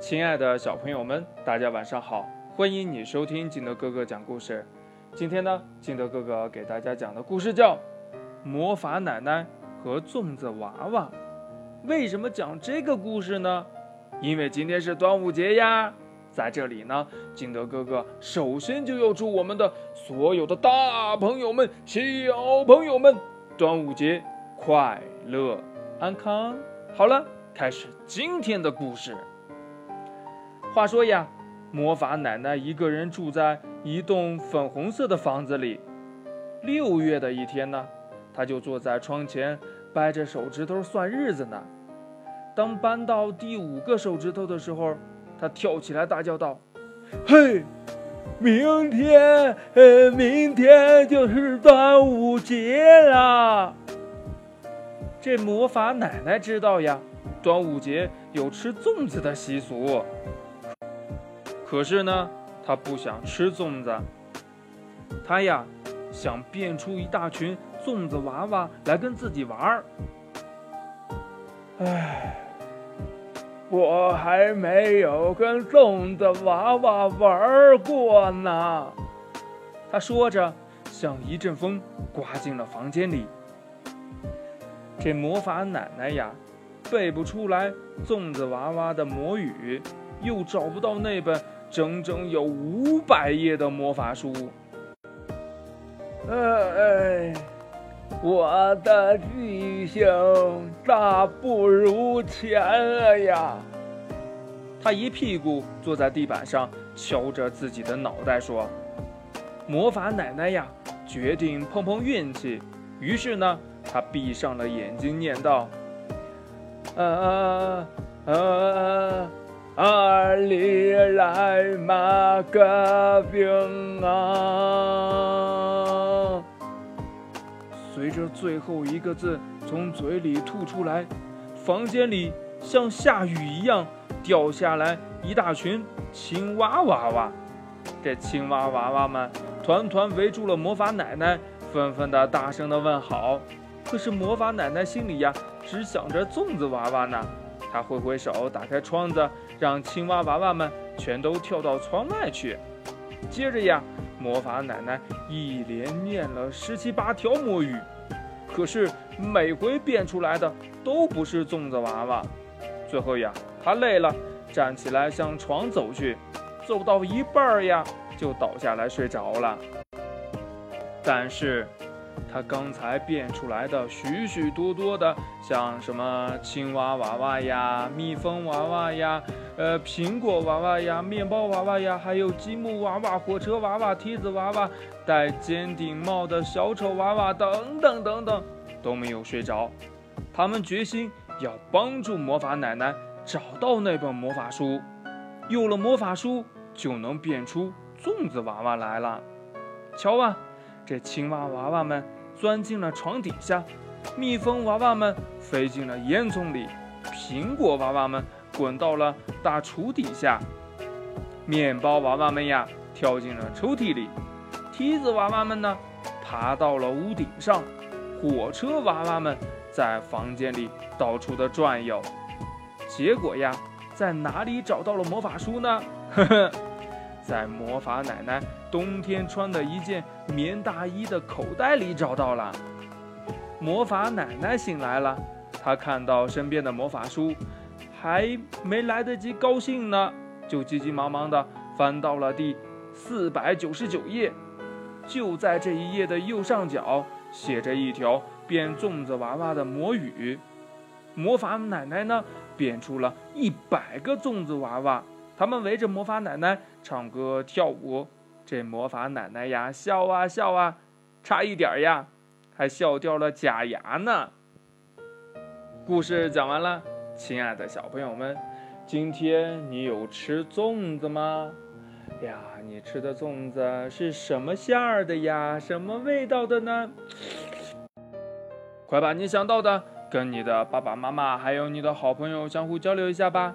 亲爱的小朋友们，大家晚上好！欢迎你收听金德哥哥讲故事。今天呢，金德哥哥给大家讲的故事叫《魔法奶奶和粽子娃娃》。为什么讲这个故事呢？因为今天是端午节呀！在这里呢，金德哥哥首先就要祝我们的所有的大朋友们、小朋友们端午节快乐、安康。好了，开始今天的故事。话说呀，魔法奶奶一个人住在一栋粉红色的房子里。六月的一天呢，她就坐在窗前，掰着手指头算日子呢。当搬到第五个手指头的时候，她跳起来大叫道：“嘿，明天，呃，明天就是端午节啦！”这魔法奶奶知道呀，端午节有吃粽子的习俗。可是呢，他不想吃粽子。他呀，想变出一大群粽子娃娃来跟自己玩儿。唉，我还没有跟粽子娃娃玩过呢。他说着，像一阵风刮进了房间里。这魔法奶奶呀，背不出来粽子娃娃的魔语，又找不到那本。整整有五百页的魔法书，哎，我的记性大不如前了呀！他一屁股坐在地板上，敲着自己的脑袋说：“魔法奶奶呀，决定碰碰运气。”于是呢，他闭上了眼睛，念道：“啊啊！”阿里来马个兵啊！随着最后一个字从嘴里吐出来，房间里像下雨一样掉下来一大群青蛙娃娃。这青蛙娃娃们团团围住了魔法奶奶，纷纷的大声的问好。可是魔法奶奶心里呀，只想着粽子娃娃呢。他挥挥手，打开窗子。让青蛙娃娃们全都跳到窗外去。接着呀，魔法奶奶一连念了十七八条魔语，可是每回变出来的都不是粽子娃娃。最后呀，她累了，站起来向床走去，走到一半呀，就倒下来睡着了。但是。他刚才变出来的许许多多的，像什么青蛙娃娃呀、蜜蜂娃娃呀、呃苹果娃娃呀、面包娃娃呀，还有积木娃娃、火车娃娃、梯子娃娃、戴尖顶帽的小丑娃娃等等等等，都没有睡着。他们决心要帮助魔法奶奶找到那本魔法书，有了魔法书就能变出粽子娃娃来了。瞧啊！这青蛙娃娃们钻进了床底下，蜜蜂娃娃们飞进了烟囱里，苹果娃娃们滚到了大厨底下，面包娃娃们呀跳进了抽屉里，梯子娃娃们呢爬到了屋顶上，火车娃娃们在房间里到处的转悠。结果呀，在哪里找到了魔法书呢？呵呵。在魔法奶奶冬天穿的一件棉大衣的口袋里找到了。魔法奶奶醒来了，她看到身边的魔法书，还没来得及高兴呢，就急急忙忙地翻到了第四百九十九页。就在这一页的右上角，写着一条变粽子娃娃的魔语。魔法奶奶呢，变出了一百个粽子娃娃。他们围着魔法奶奶唱歌跳舞，这魔法奶奶呀笑啊笑啊，差一点呀还笑掉了假牙呢。故事讲完了，亲爱的小朋友们，今天你有吃粽子吗？呀，你吃的粽子是什么馅儿的呀？什么味道的呢？快把你想到的跟你的爸爸妈妈还有你的好朋友相互交流一下吧。